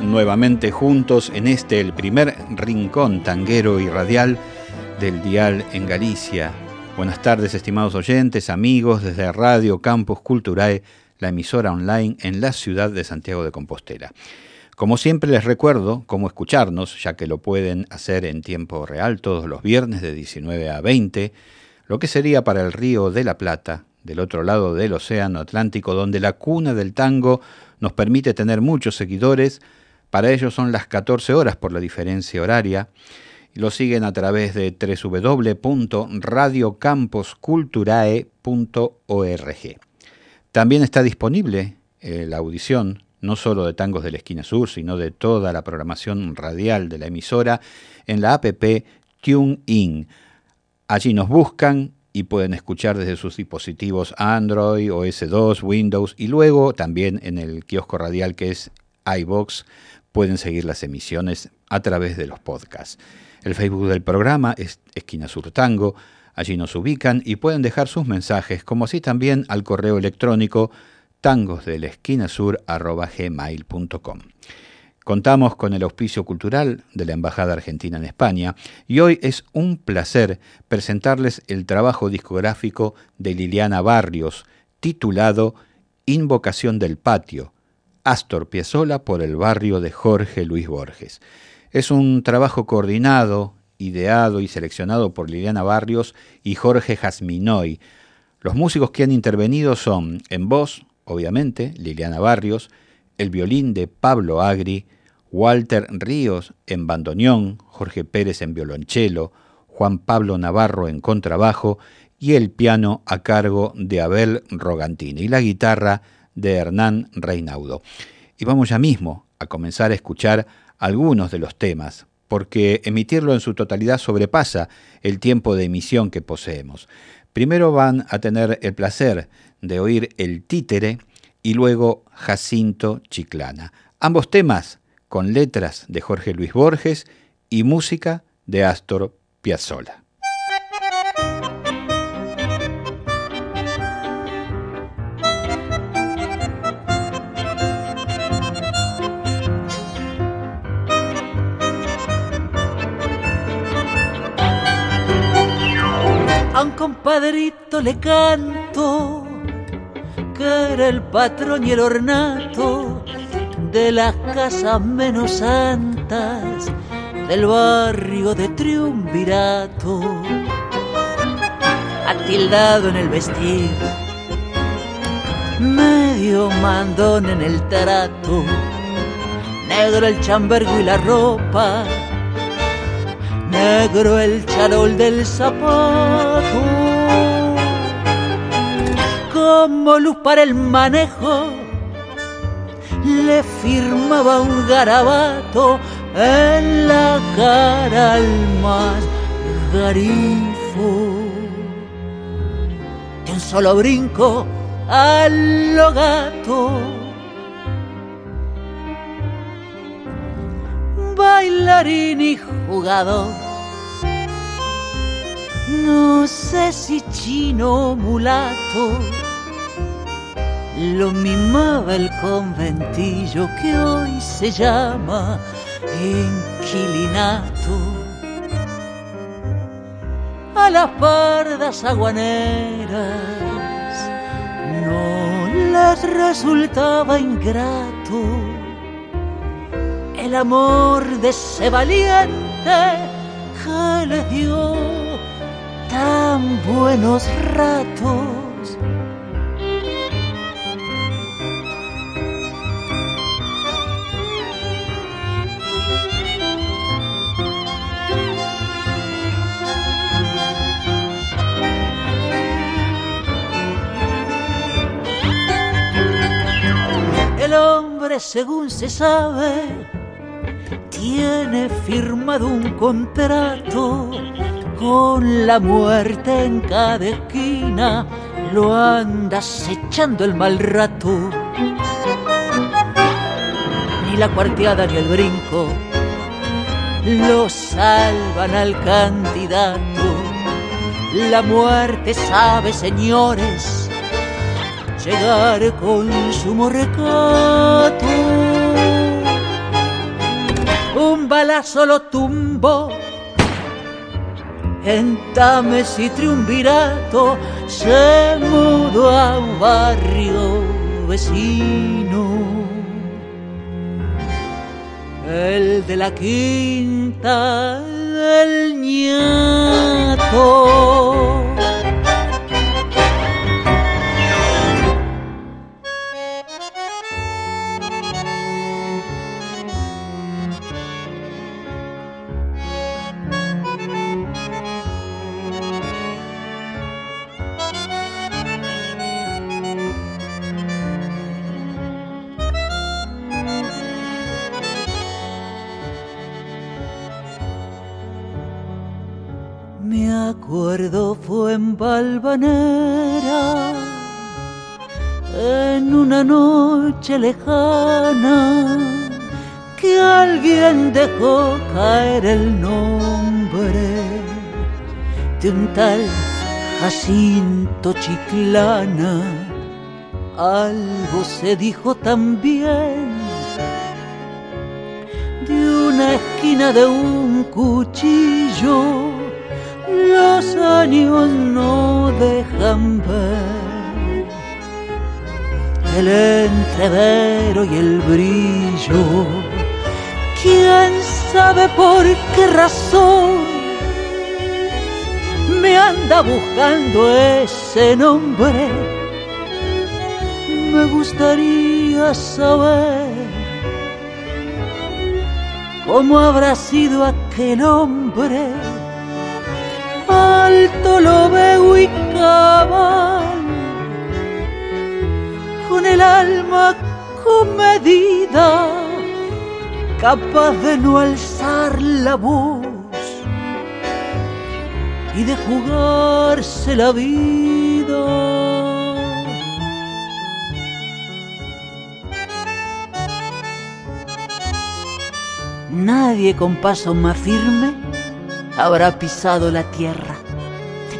Nuevamente juntos en este, el primer rincón tanguero y radial del dial en Galicia. Buenas tardes, estimados oyentes, amigos, desde Radio Campus Culturae, la emisora online en la ciudad de Santiago de Compostela. Como siempre les recuerdo cómo escucharnos, ya que lo pueden hacer en tiempo real todos los viernes de 19 a 20, lo que sería para el Río de la Plata, del otro lado del Océano Atlántico, donde la cuna del tango nos permite tener muchos seguidores. Para ellos son las 14 horas por la diferencia horaria. Lo siguen a través de www.radiocamposculturae.org. También está disponible eh, la audición no solo de Tangos de la Esquina Sur, sino de toda la programación radial de la emisora en la app TuneIn. Allí nos buscan y pueden escuchar desde sus dispositivos Android, OS2, Windows y luego también en el kiosco radial que es iBox pueden seguir las emisiones a través de los podcasts. El Facebook del programa es Esquina Sur Tango, allí nos ubican y pueden dejar sus mensajes, como así también al correo electrónico tangosdelesquinasur.gmail.com. Contamos con el auspicio cultural de la Embajada Argentina en España y hoy es un placer presentarles el trabajo discográfico de Liliana Barrios titulado Invocación del Patio, Astor Piazzolla por el barrio de Jorge Luis Borges. Es un trabajo coordinado, ideado y seleccionado por Liliana Barrios y Jorge Jasminoy. Los músicos que han intervenido son en voz, obviamente, Liliana Barrios, el violín de Pablo Agri, Walter Ríos en bandoneón, Jorge Pérez en violonchelo, Juan Pablo Navarro en contrabajo y el piano a cargo de Abel Rogantini y la guitarra de Hernán Reinaudo. Y vamos ya mismo a comenzar a escuchar algunos de los temas, porque emitirlo en su totalidad sobrepasa el tiempo de emisión que poseemos. Primero van a tener el placer de oír El Títere y luego Jacinto Chiclana. Ambos temas con letras de Jorge Luis Borges y música de Astor Piazzolla. A un compadrito le canto, que era el patrón y el ornato de las casas menos santas del barrio de Triunvirato. Atildado en el vestir, medio mandón en el trato, negro el chambergo y la ropa, negro el charol del zapato. Como luz para el manejo le firmaba un garabato en la cara al más garifo. De un solo brinco al lo gato. Bailarín y jugador. No sé si chino mulato lo mimaba el conventillo que hoy se llama inquilinato. A las pardas aguaneras no les resultaba ingrato el amor de ese valiente que les dio tan buenos ratos según se sabe, tiene firmado un contrato con la muerte en cada esquina, lo anda acechando el mal rato. Ni la cuarteada ni el brinco lo salvan al candidato. La muerte sabe, señores, llegar con sumo recato. Un balazo lo tumbó en Tames y Triunvirato se mudó a un barrio vecino. El de la quinta del ñato. En una noche lejana, que alguien dejó caer el nombre de un tal Jacinto Chiclana. Algo se dijo también de una esquina de un cuchillo años no dejan ver el entrevero y el brillo. ¿Quién sabe por qué razón me anda buscando ese nombre? Me gustaría saber cómo habrá sido aquel hombre alto lo veo y con el alma comedida, capaz de no alzar la voz y de jugarse la vida. Nadie con paso más firme habrá pisado la tierra.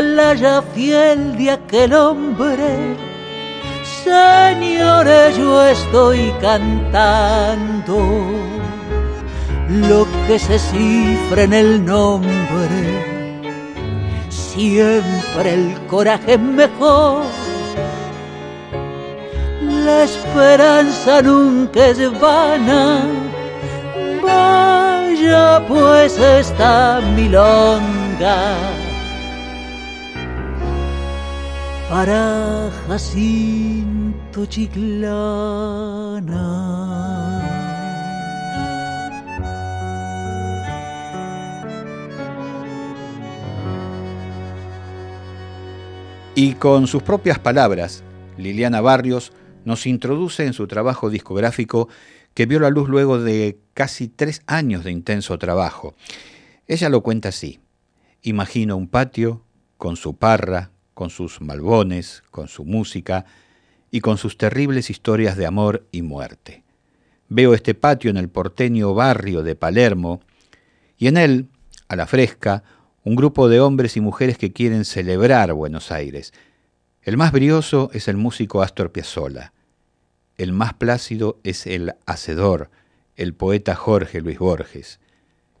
la laya fiel de aquel hombre. Señores, yo estoy cantando lo que se cifra en el nombre. Siempre el coraje es mejor. La esperanza nunca es vana. Vaya pues esta milonga para Jacinto Chiclana. Y con sus propias palabras, Liliana Barrios nos introduce en su trabajo discográfico que vio la luz luego de casi tres años de intenso trabajo. Ella lo cuenta así. Imagino un patio con su parra, con sus malbones, con su música y con sus terribles historias de amor y muerte. Veo este patio en el porteño barrio de Palermo y en él, a la fresca, un grupo de hombres y mujeres que quieren celebrar Buenos Aires. El más brioso es el músico Astor Piazzolla. El más plácido es el hacedor, el poeta Jorge Luis Borges.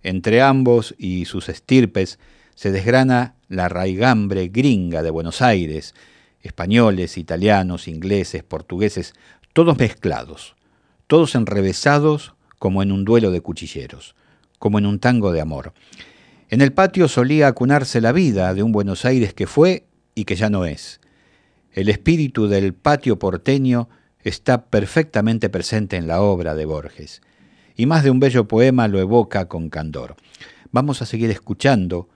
Entre ambos y sus estirpes se desgrana la raigambre gringa de Buenos Aires, españoles, italianos, ingleses, portugueses, todos mezclados, todos enrevesados como en un duelo de cuchilleros, como en un tango de amor. En el patio solía acunarse la vida de un Buenos Aires que fue y que ya no es. El espíritu del patio porteño está perfectamente presente en la obra de Borges, y más de un bello poema lo evoca con candor. Vamos a seguir escuchando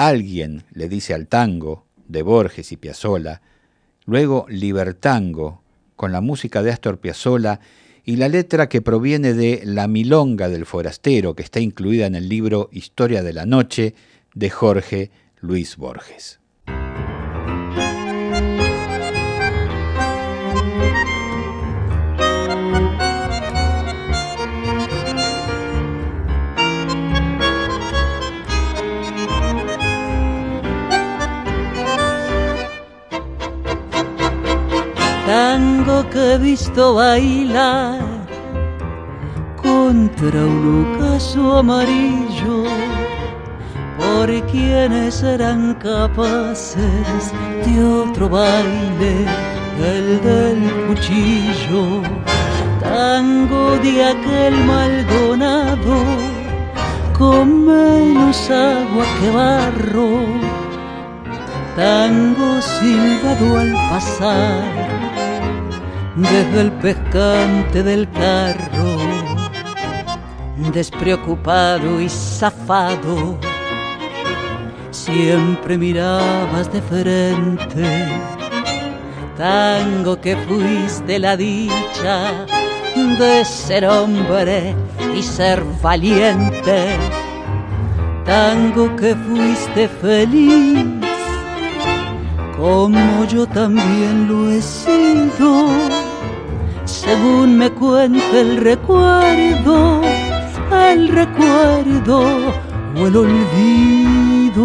Alguien le dice al tango de Borges y Piazzolla, luego Libertango con la música de Astor Piazzolla y la letra que proviene de La Milonga del Forastero, que está incluida en el libro Historia de la Noche de Jorge Luis Borges. Tango que he visto bailar contra un ocaso amarillo por quienes serán capaces de otro baile, el del cuchillo, tango de aquel Maldonado con menos agua que barro, tango silbado al pasar desde el pescante del carro, despreocupado y zafado, siempre mirabas de frente, tango que fuiste la dicha de ser hombre y ser valiente, tango que fuiste feliz como yo también lo he sido según me cuenta el recuerdo, el recuerdo o el olvido.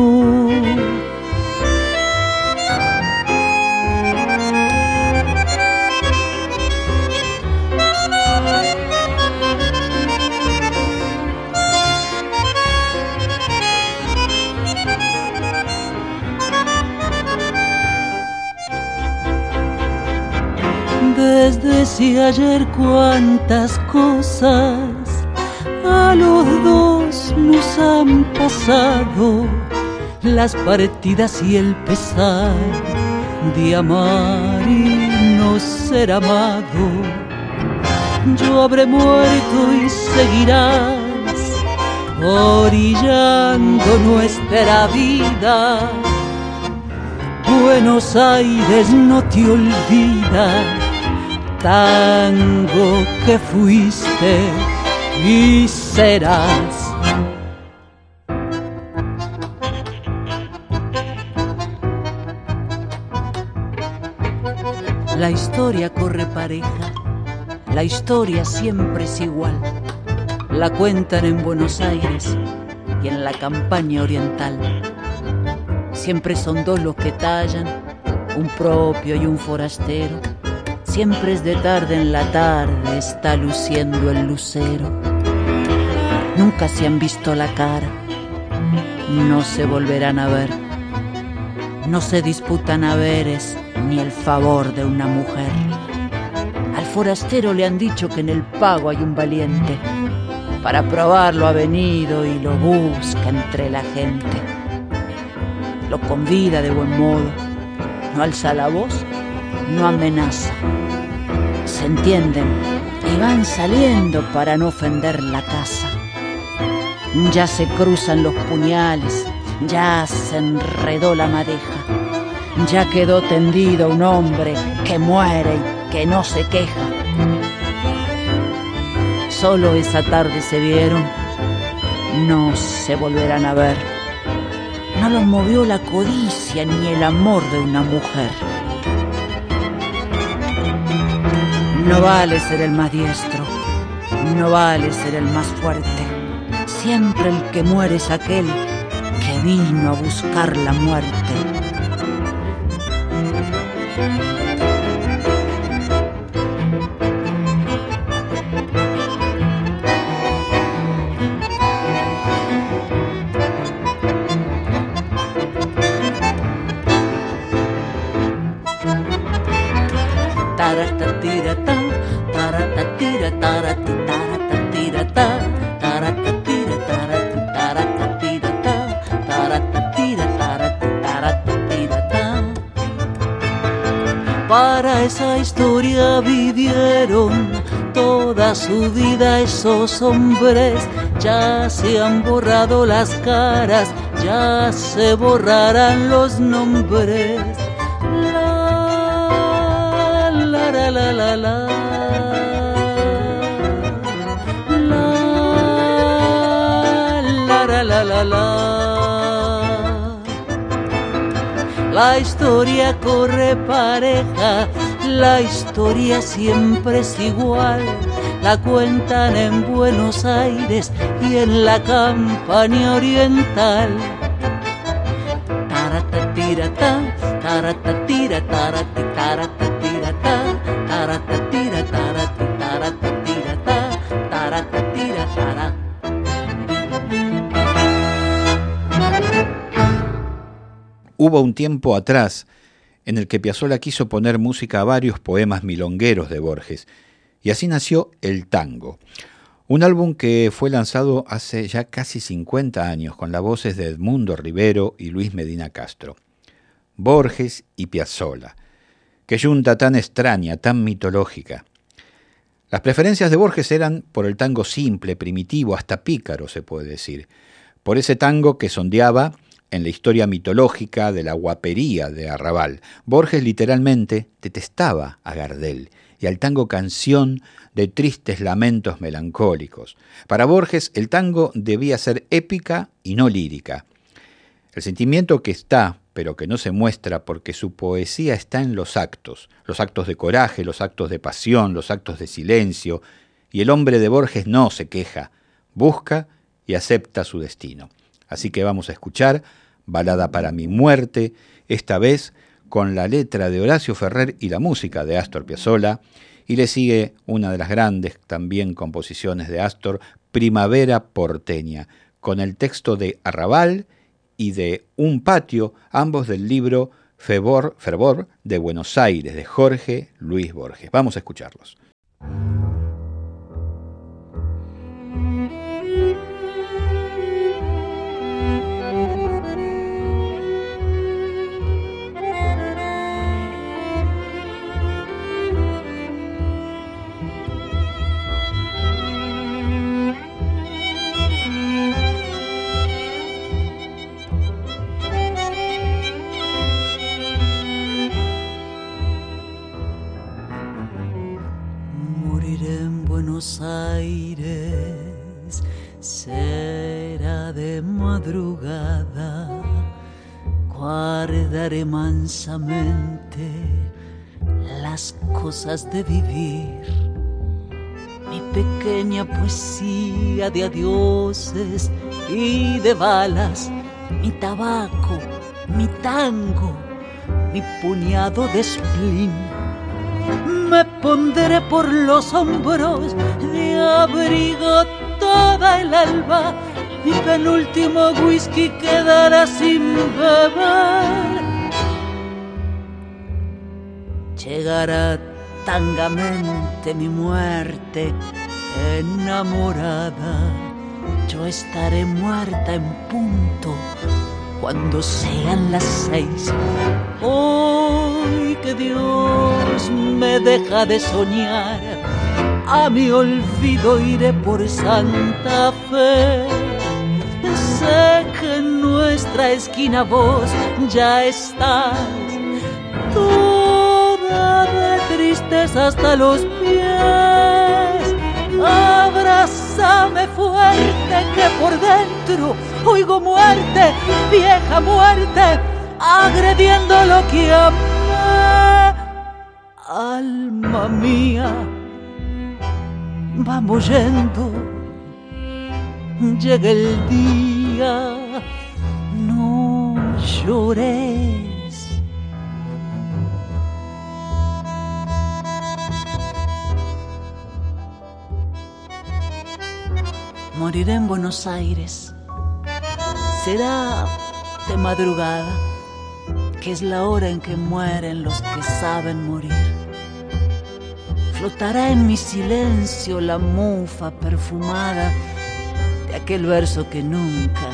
Si ayer cuántas cosas a los dos nos han pasado, las partidas y el pesar de amar y no ser amado. Yo habré muerto y seguirás orillando nuestra vida. Buenos Aires no te olvida tango que fuiste y serás. La historia corre pareja, la historia siempre es igual. La cuentan en Buenos Aires y en la campaña oriental. Siempre son dos los que tallan, un propio y un forastero Siempre es de tarde en la tarde, está luciendo el lucero. Nunca se han visto la cara, no se volverán a ver. No se disputan haberes ni el favor de una mujer. Al forastero le han dicho que en el pago hay un valiente. Para probarlo ha venido y lo busca entre la gente. Lo convida de buen modo, no alza la voz, no amenaza se entienden y van saliendo para no ofender la casa. Ya se cruzan los puñales, ya se enredó la madeja, ya quedó tendido un hombre que muere y que no se queja. Solo esa tarde se vieron, no se volverán a ver. No los movió la codicia ni el amor de una mujer. No vale ser el más diestro, no vale ser el más fuerte. Siempre el que muere es aquel que vino a buscar la muerte. Su vida esos hombres, ya se han borrado las caras, ya se borrarán los nombres. La, la, la, la la la. La la la la la. La historia corre pareja, la historia siempre es igual. La cuentan en Buenos Aires y en la campaña oriental. Taratatirata, taratatira, tarati, taratatirata, taratatira, tarati, taratatirata, taratatira, tara. Hubo un tiempo atrás en el que Piazzolla quiso poner música a varios poemas milongueros de Borges, y así nació El Tango, un álbum que fue lanzado hace ya casi 50 años con las voces de Edmundo Rivero y Luis Medina Castro. Borges y Piazzolla, que junta tan extraña, tan mitológica. Las preferencias de Borges eran por el tango simple, primitivo, hasta pícaro se puede decir, por ese tango que sondeaba en la historia mitológica de la guapería de Arrabal. Borges literalmente detestaba a Gardel y al tango canción de tristes lamentos melancólicos. Para Borges el tango debía ser épica y no lírica. El sentimiento que está, pero que no se muestra porque su poesía está en los actos, los actos de coraje, los actos de pasión, los actos de silencio, y el hombre de Borges no se queja, busca y acepta su destino. Así que vamos a escuchar Balada para mi muerte, esta vez con la letra de Horacio Ferrer y la música de Astor Piazzolla, y le sigue una de las grandes también composiciones de Astor, Primavera porteña, con el texto de Arrabal y de Un patio, ambos del libro Fervor, Fervor de Buenos Aires, de Jorge Luis Borges. Vamos a escucharlos. De vivir. Mi pequeña poesía de adioses y de balas, mi tabaco, mi tango, mi puñado de spleen me pondré por los hombros de abrigo toda el alba. Mi penúltimo whisky quedará sin beber. Llegará tangamente mi muerte enamorada. Yo estaré muerta en punto cuando sean las seis. Hoy que Dios me deja de soñar, a mi olvido iré por Santa Fe. Sé que en nuestra esquina vos ya estás, toda hasta los pies. Abrázame fuerte que por dentro oigo muerte, vieja muerte, agrediendo lo que amé. Alma mía, vamos yendo, llega el día, no llores. Moriré en Buenos Aires será de madrugada, que es la hora en que mueren los que saben morir. Flotará en mi silencio la mufa perfumada de aquel verso que nunca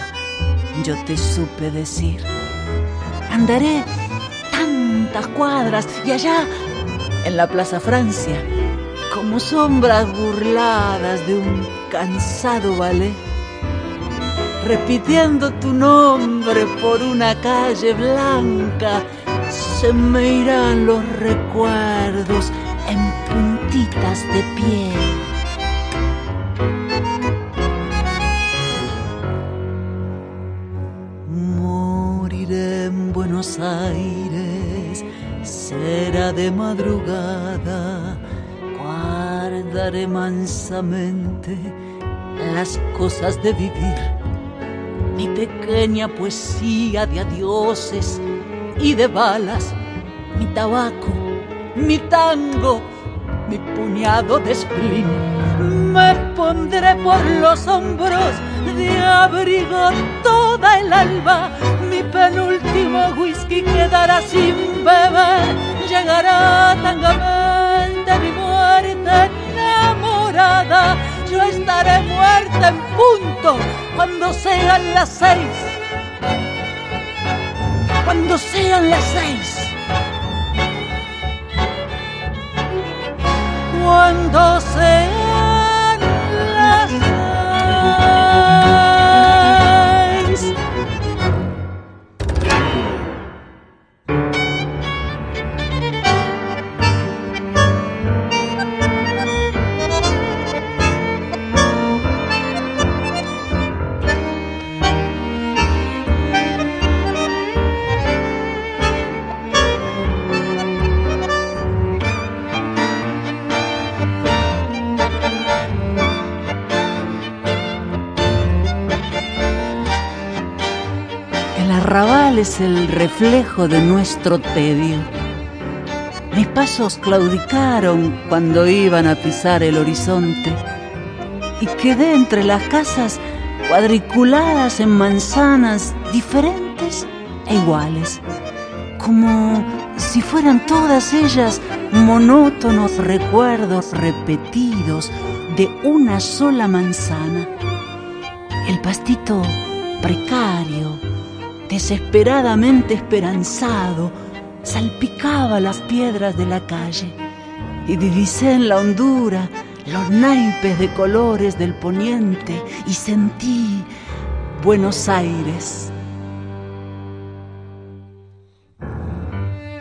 yo te supe decir. Andaré tantas cuadras y allá en la Plaza Francia, como sombras burladas de un cansado ballet repitiendo tu nombre por una calle blanca, se me irán los recuerdos en puntitas de pie. Moriré en Buenos Aires, será de madrugada, guardaré mansamente las cosas de vivir, mi pequeña poesía de adioses y de balas, mi tabaco, mi tango, mi puñado de spleen. Me pondré por los hombros de abrigo toda el alba, mi penúltimo whisky quedará sin beber, llegará tangamente mi muerte yo estaré muerta en punto cuando sean las seis. Cuando sean las seis. Cuando sean es el reflejo de nuestro tedio. Mis pasos claudicaron cuando iban a pisar el horizonte y quedé entre las casas cuadriculadas en manzanas diferentes e iguales, como si fueran todas ellas monótonos recuerdos repetidos de una sola manzana. El pastito precario, desesperadamente esperanzado, salpicaba las piedras de la calle y divisé en la hondura los naipes de colores del poniente y sentí Buenos Aires.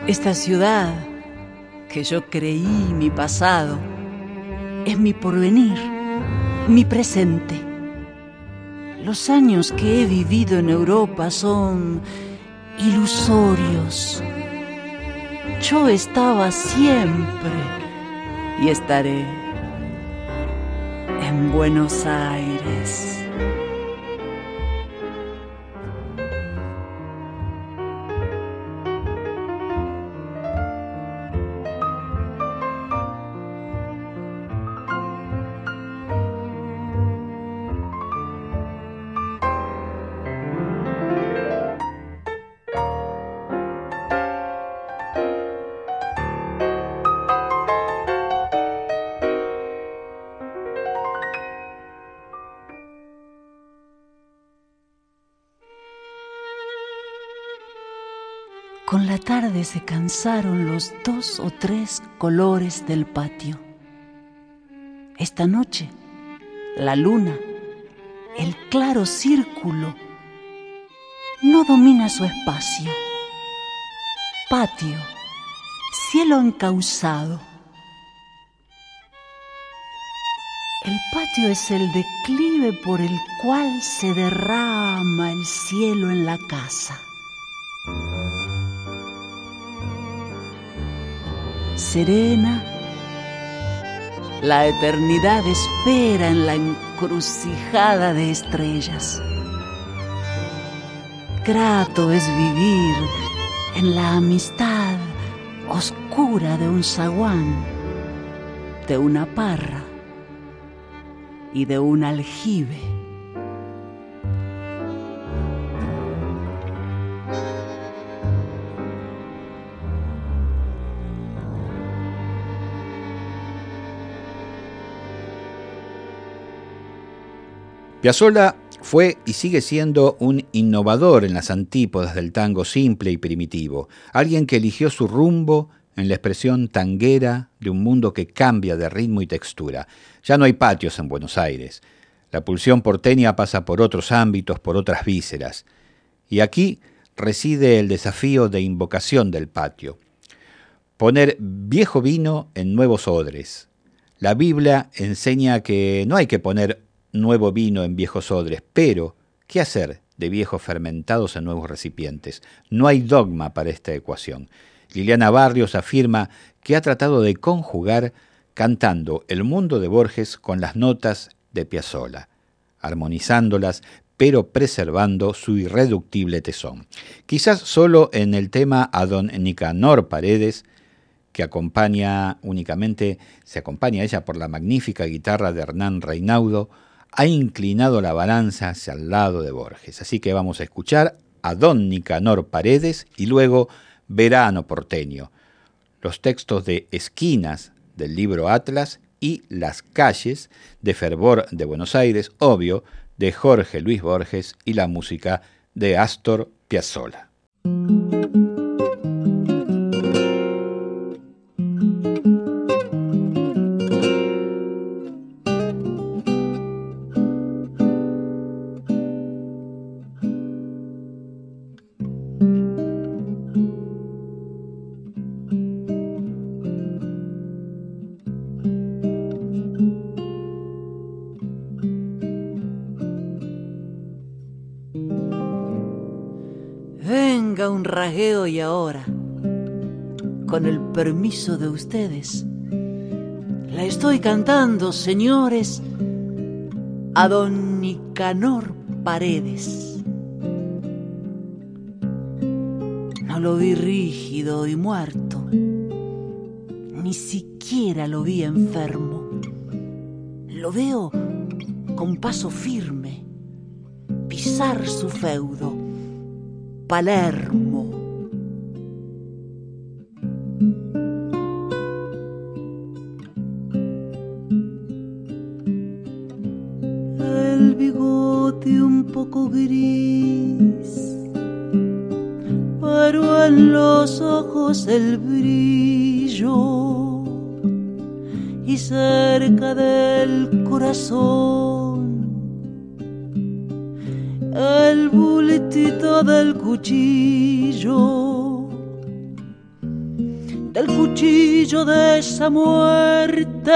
Esta ciudad que yo creí mi pasado es mi porvenir, mi presente los años que he vivido en Europa son ilusorios. Yo estaba siempre y estaré en Buenos Aires. Tarde se cansaron los dos o tres colores del patio. Esta noche, la luna, el claro círculo, no domina su espacio. Patio, cielo encausado. El patio es el declive por el cual se derrama el cielo en la casa. Serena, la eternidad espera en la encrucijada de estrellas. Grato es vivir en la amistad oscura de un zaguán, de una parra y de un aljibe. Piazzolla fue y sigue siendo un innovador en las antípodas del tango simple y primitivo, alguien que eligió su rumbo en la expresión tanguera de un mundo que cambia de ritmo y textura. Ya no hay patios en Buenos Aires. La pulsión porteña pasa por otros ámbitos, por otras vísceras. Y aquí reside el desafío de invocación del patio. poner viejo vino en nuevos odres. La Biblia enseña que no hay que poner nuevo vino en viejos odres, pero ¿qué hacer de viejos fermentados en nuevos recipientes? No hay dogma para esta ecuación. Liliana Barrios afirma que ha tratado de conjugar cantando el mundo de Borges con las notas de Piazzolla, armonizándolas pero preservando su irreductible tesón. Quizás solo en el tema a don Nicanor Paredes que acompaña únicamente, se acompaña ella por la magnífica guitarra de Hernán Reinaudo, ha inclinado la balanza hacia el lado de Borges. Así que vamos a escuchar a Don Nicanor Paredes y luego Verano Porteño, los textos de Esquinas del libro Atlas y Las calles de Fervor de Buenos Aires, obvio, de Jorge Luis Borges y la música de Astor Piazzolla. Ahora, con el permiso de ustedes, la estoy cantando, señores, a don Nicanor Paredes. No lo vi rígido y muerto, ni siquiera lo vi enfermo. Lo veo con paso firme, pisar su feudo, Palermo. Gris, pero en los ojos el brillo y cerca del corazón el bultito del cuchillo, del cuchillo de esa muerte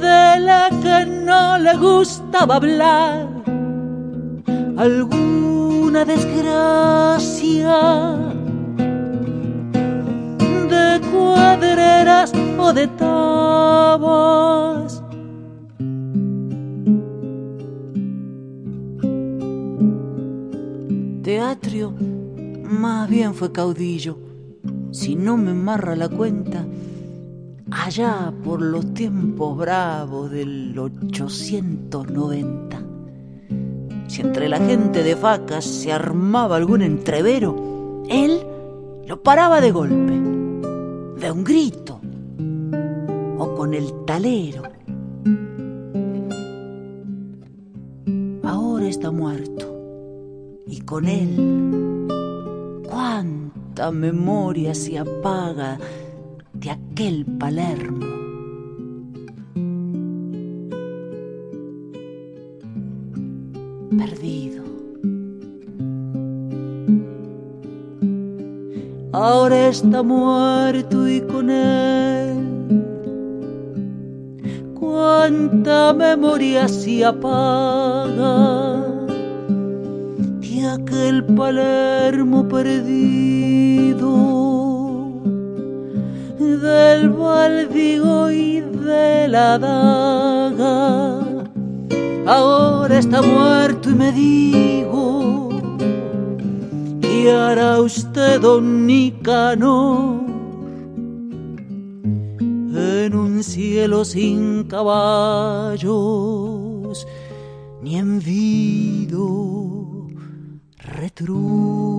de la que no le gustaba hablar. Alguna desgracia de cuadreras o de tabas. Teatrio más bien fue caudillo. Si no me marra la cuenta, allá por los tiempos bravos del 890. Si entre la gente de vacas se armaba algún entrevero, él lo paraba de golpe, de un grito o con el talero. Ahora está muerto y con él cuánta memoria se apaga de aquel Palermo. Ahora está muerto y con él cuánta memoria se apaga de aquel Palermo perdido del báldigo y de la daga. Ahora está muerto y me digo, ¿qué hará usted, don Nicanor? En un cielo sin caballos, ni envido retruco.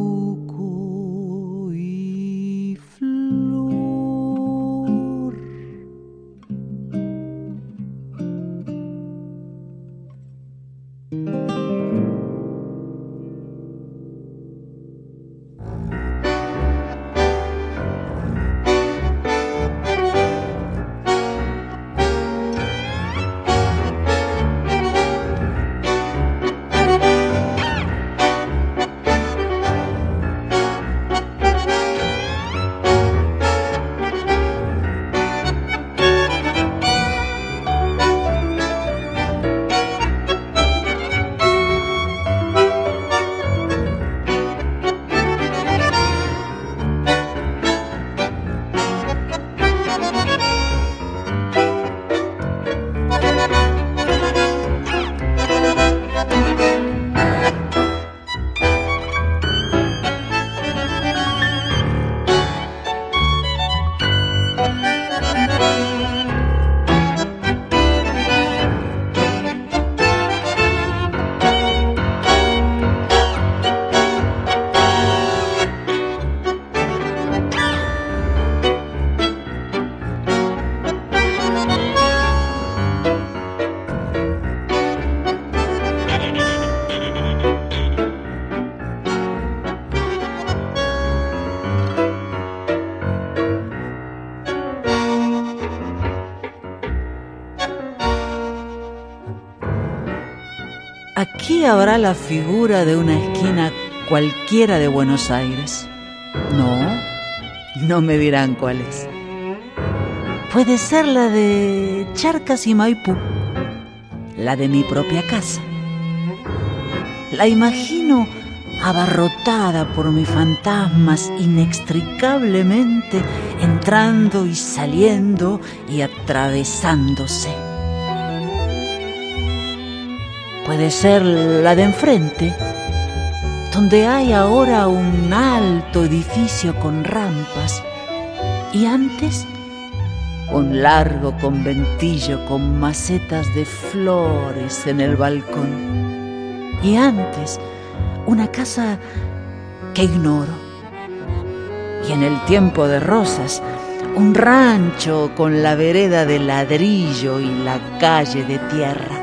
Habrá la figura de una esquina cualquiera de Buenos Aires. No, no me dirán cuál es. Puede ser la de Charcas y Maipú, la de mi propia casa. La imagino abarrotada por mis fantasmas inextricablemente entrando y saliendo y atravesándose. Puede ser la de enfrente, donde hay ahora un alto edificio con rampas y antes un largo conventillo con macetas de flores en el balcón y antes una casa que ignoro. Y en el tiempo de rosas, un rancho con la vereda de ladrillo y la calle de tierra.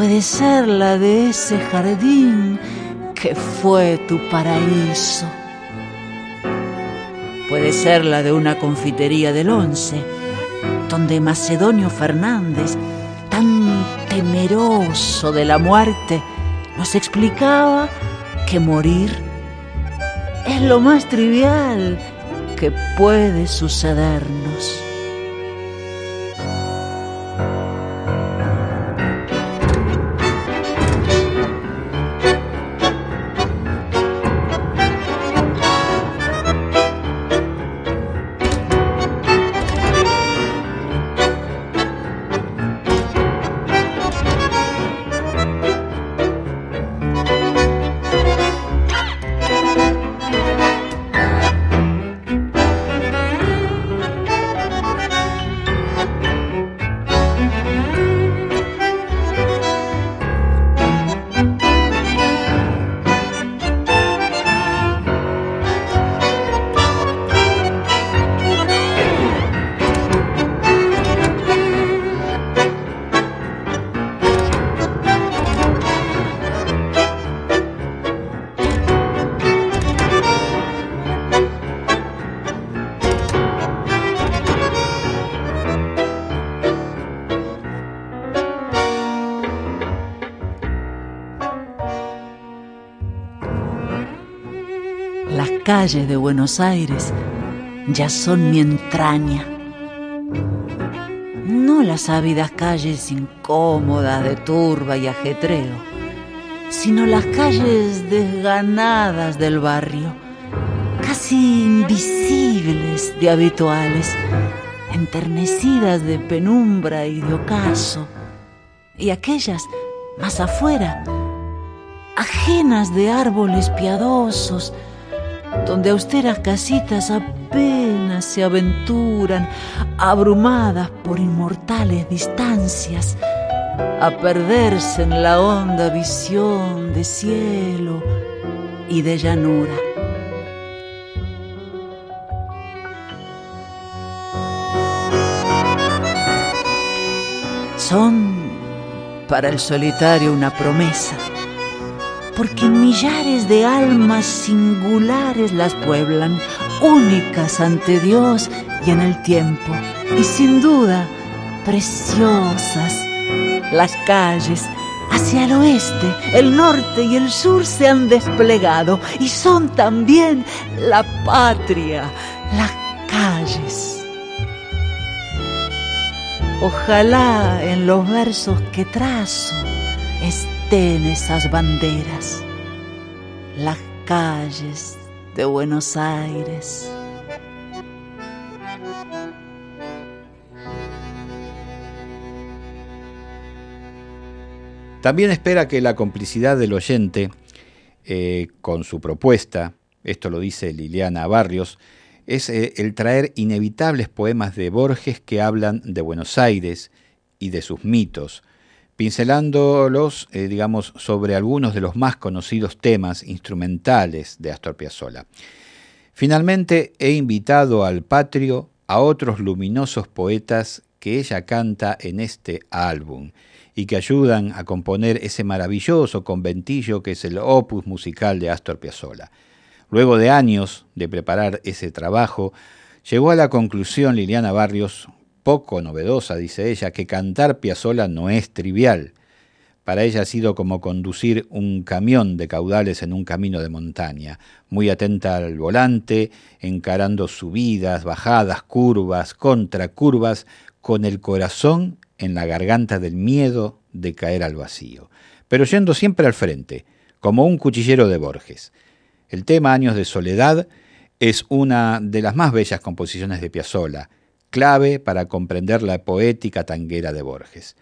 Puede ser la de ese jardín que fue tu paraíso. Puede ser la de una confitería del once, donde Macedonio Fernández tan temeroso de la muerte, nos explicaba que morir es lo más trivial que puede sucedernos. Calles de Buenos Aires ya son mi entraña. No las ávidas calles incómodas de turba y ajetreo, sino las calles desganadas del barrio, casi invisibles de habituales, enternecidas de penumbra y de ocaso, y aquellas más afuera, ajenas de árboles piadosos, donde austeras casitas apenas se aventuran, abrumadas por inmortales distancias, a perderse en la honda visión de cielo y de llanura. Son para el solitario una promesa porque millares de almas singulares las pueblan, únicas ante Dios y en el tiempo, y sin duda preciosas. Las calles hacia el oeste, el norte y el sur se han desplegado y son también la patria, las calles. Ojalá en los versos que trazo en esas banderas, las calles de Buenos Aires. También espera que la complicidad del oyente eh, con su propuesta, esto lo dice Liliana Barrios, es eh, el traer inevitables poemas de Borges que hablan de Buenos Aires y de sus mitos, pincelándolos, eh, digamos, sobre algunos de los más conocidos temas instrumentales de Astor Piazzolla. Finalmente, he invitado al patrio a otros luminosos poetas que ella canta en este álbum y que ayudan a componer ese maravilloso conventillo que es el opus musical de Astor Piazzolla. Luego de años de preparar ese trabajo, llegó a la conclusión Liliana Barrios poco novedosa, dice ella, que cantar Piazzolla no es trivial. Para ella ha sido como conducir un camión de caudales en un camino de montaña, muy atenta al volante, encarando subidas, bajadas, curvas, contracurvas, con el corazón en la garganta del miedo de caer al vacío, pero yendo siempre al frente, como un cuchillero de Borges. El tema Años de Soledad es una de las más bellas composiciones de Piazzolla, clave para comprender la poética tanguera de Borges.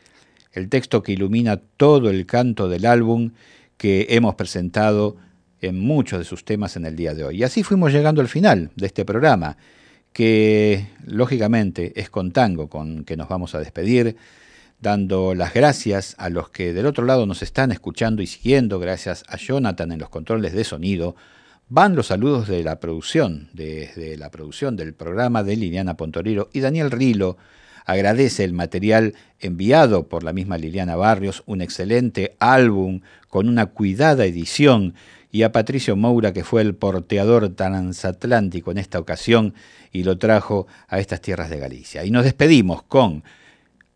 El texto que ilumina todo el canto del álbum que hemos presentado en muchos de sus temas en el día de hoy. Y así fuimos llegando al final de este programa, que lógicamente es con tango con que nos vamos a despedir, dando las gracias a los que del otro lado nos están escuchando y siguiendo, gracias a Jonathan en los controles de sonido, van los saludos de la producción, desde la producción del programa de Liliana Pontorero y Daniel Rilo agradece el material enviado por la misma Liliana Barrios, un excelente álbum con una cuidada edición, y a Patricio Moura, que fue el porteador transatlántico en esta ocasión y lo trajo a estas tierras de Galicia. Y nos despedimos con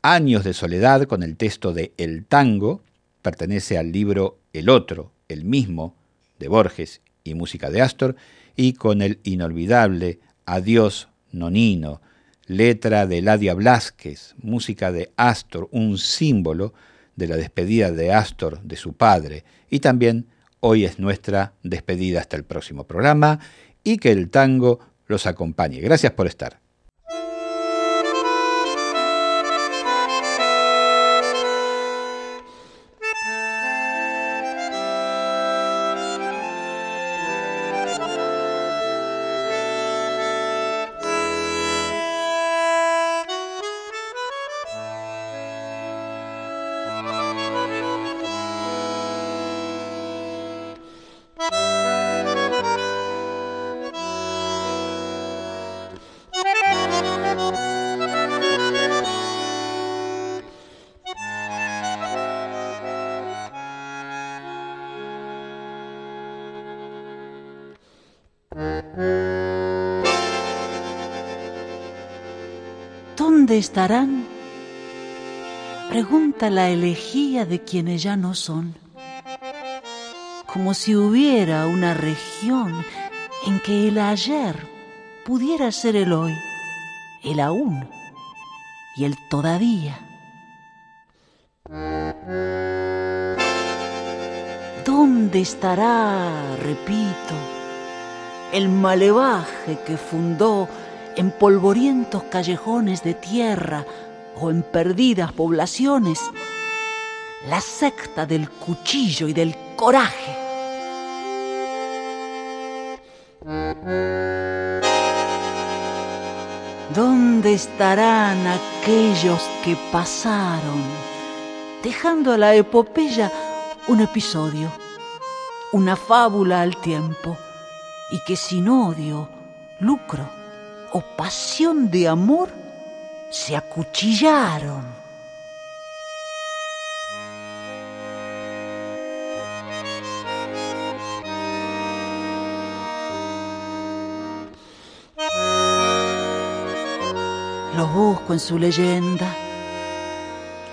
Años de Soledad, con el texto de El Tango, pertenece al libro El Otro, el mismo, de Borges y música de Astor, y con el inolvidable Adiós Nonino, letra de Ladia Blasquez, música de Astor, un símbolo de la despedida de Astor de su padre, y también hoy es nuestra despedida hasta el próximo programa, y que el tango los acompañe. Gracias por estar. ¿Dónde estarán? Pregunta la elegía de quienes ya no son. Como si hubiera una región en que el ayer pudiera ser el hoy, el aún y el todavía. ¿Dónde estará, repito, el malevaje que fundó en polvorientos callejones de tierra o en perdidas poblaciones, la secta del cuchillo y del coraje. ¿Dónde estarán aquellos que pasaron, dejando a la epopeya un episodio, una fábula al tiempo, y que sin odio, lucro, o pasión de amor se acuchillaron. Lo busco en su leyenda,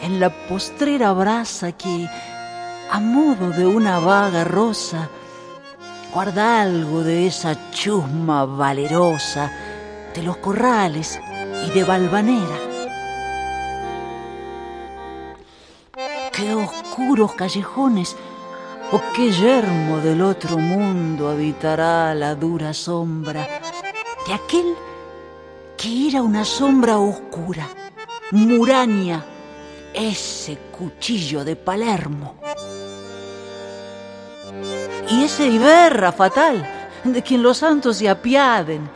en la postrera brasa que, a modo de una vaga rosa, guarda algo de esa chusma valerosa de los corrales y de Valvanera. Qué oscuros callejones o qué yermo del otro mundo habitará la dura sombra de aquel que era una sombra oscura, muraña, ese cuchillo de Palermo. Y ese Iberra fatal, de quien los santos se apiaden,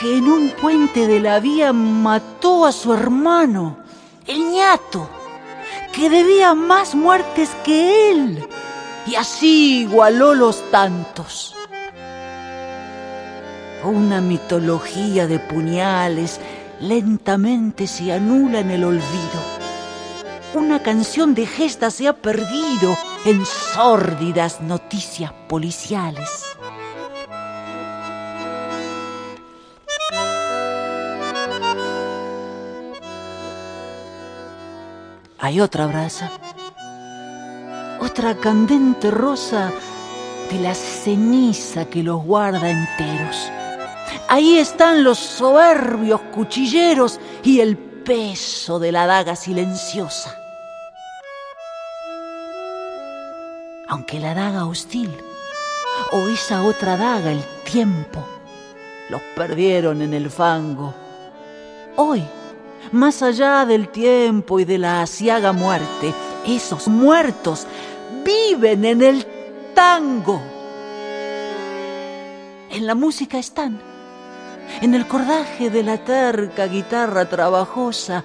que en un puente de la vía mató a su hermano, el ñato, que debía más muertes que él, y así igualó los tantos. Una mitología de puñales lentamente se anula en el olvido. Una canción de gestas se ha perdido en sórdidas noticias policiales. Hay otra brasa, otra candente rosa de la ceniza que los guarda enteros. Ahí están los soberbios cuchilleros y el peso de la daga silenciosa. Aunque la daga hostil o esa otra daga, el tiempo, los perdieron en el fango. Hoy, más allá del tiempo y de la asiaga muerte, esos muertos viven en el tango. En la música están, en el cordaje de la terca guitarra trabajosa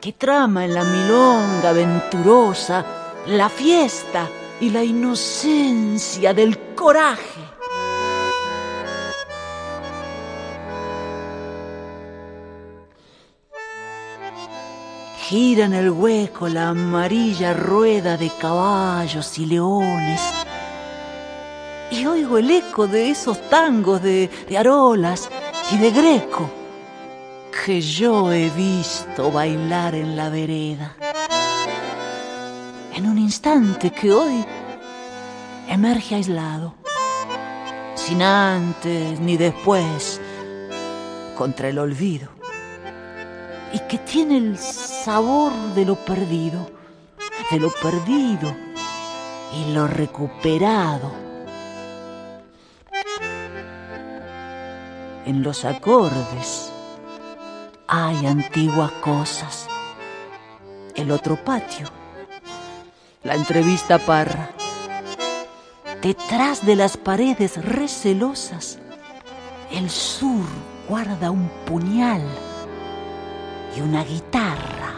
que trama en la milonga venturosa la fiesta y la inocencia del coraje. Gira en el hueco la amarilla rueda de caballos y leones. Y oigo el eco de esos tangos de, de Arolas y de Greco que yo he visto bailar en la vereda. En un instante que hoy emerge aislado, sin antes ni después, contra el olvido, y que tiene el sabor de lo perdido, de lo perdido y lo recuperado. En los acordes hay antiguas cosas. El otro patio, la entrevista parra. Detrás de las paredes recelosas, el sur guarda un puñal y una guitarra.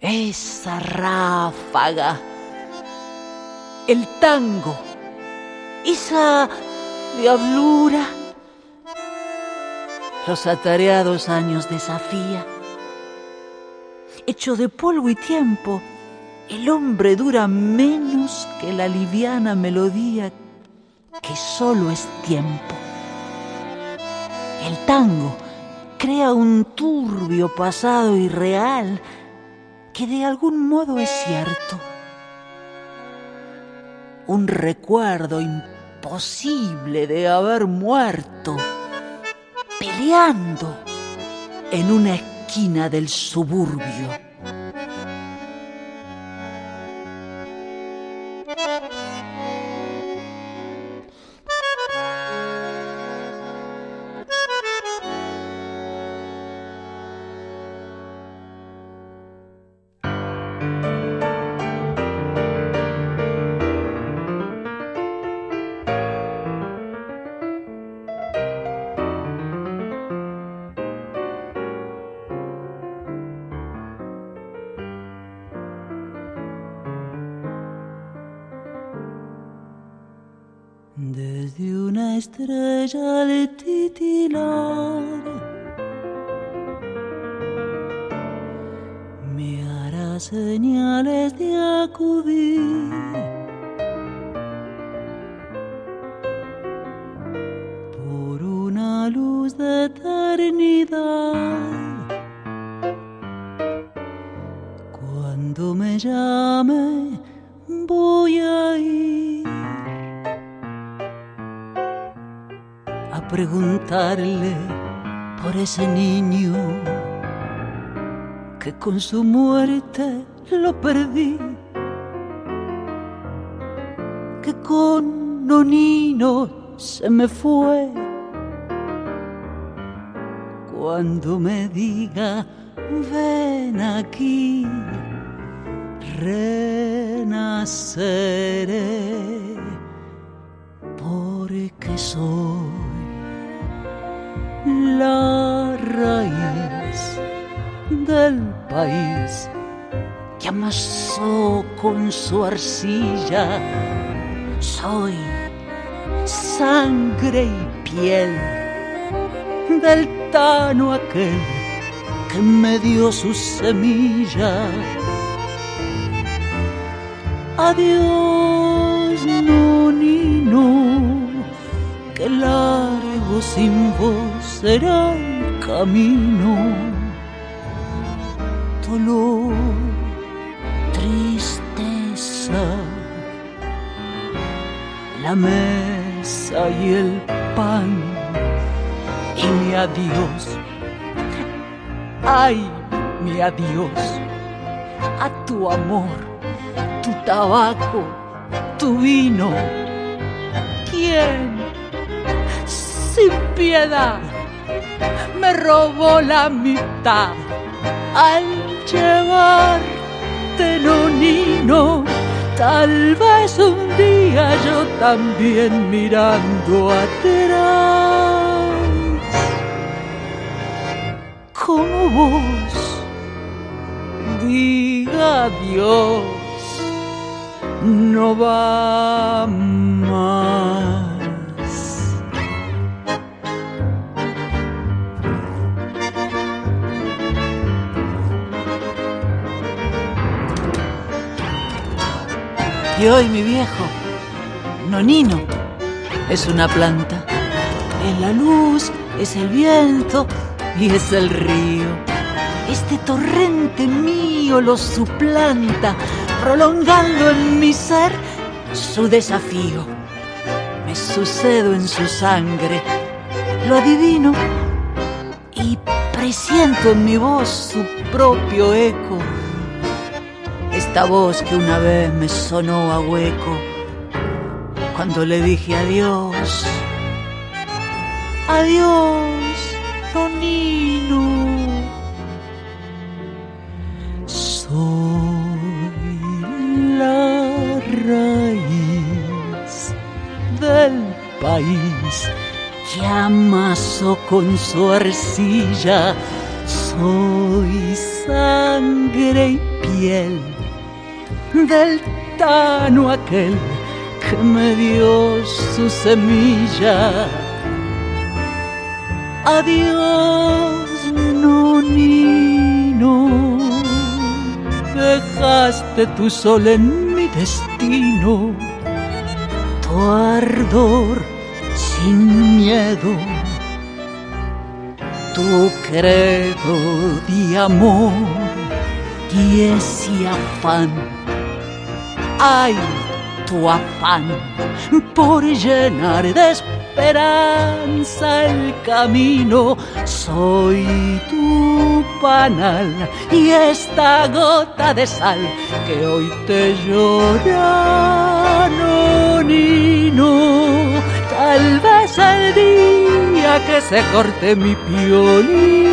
Esa ráfaga, el tango, esa diablura, los atareados años desafía. Hecho de polvo y tiempo, el hombre dura menos que la liviana melodía que solo es tiempo. El tango crea un turbio pasado irreal que de algún modo es cierto. Un recuerdo imposible de haber muerto peleando en una esquina del suburbio. Estrella al ese niño que con su muerte lo perdí, que con Nonino se me fue. Cuando me diga, ven aquí, renaceré, su arcilla. Soy sangre y piel del tano aquel que me dio su semilla. Adiós, nonino, que largo sin vos será el camino. Dolor, la mesa y el pan y mi adiós. Ay, mi adiós a tu amor tu tabaco, tu vino. ¿Quién? Sin piedad me robó la mitad al llevarte nonino. Tal vez un día yo también mirando atrás, como vos, diga adiós no va. Y hoy mi viejo, Nonino, es una planta. Es la luz, es el viento y es el río. Este torrente mío lo suplanta prolongando en mi ser su desafío. Me sucedo en su sangre, lo adivino y presiento en mi voz su propio eco. Esta voz que una vez me sonó a hueco cuando le dije adiós. Adiós, Tonino. país que amasó con su arcilla. Soy sangre y piel del tano aquel que me dio su semilla. Adiós, nonino, dejaste tu sol en mi destino tu ardor sin miedo, tu credo de amor y ese afán. Ay, tu afán por llenar de esperanza el camino. Soy tu panal y esta gota de sal que hoy te llora, nonino. Tal vez el día que se corte mi piolín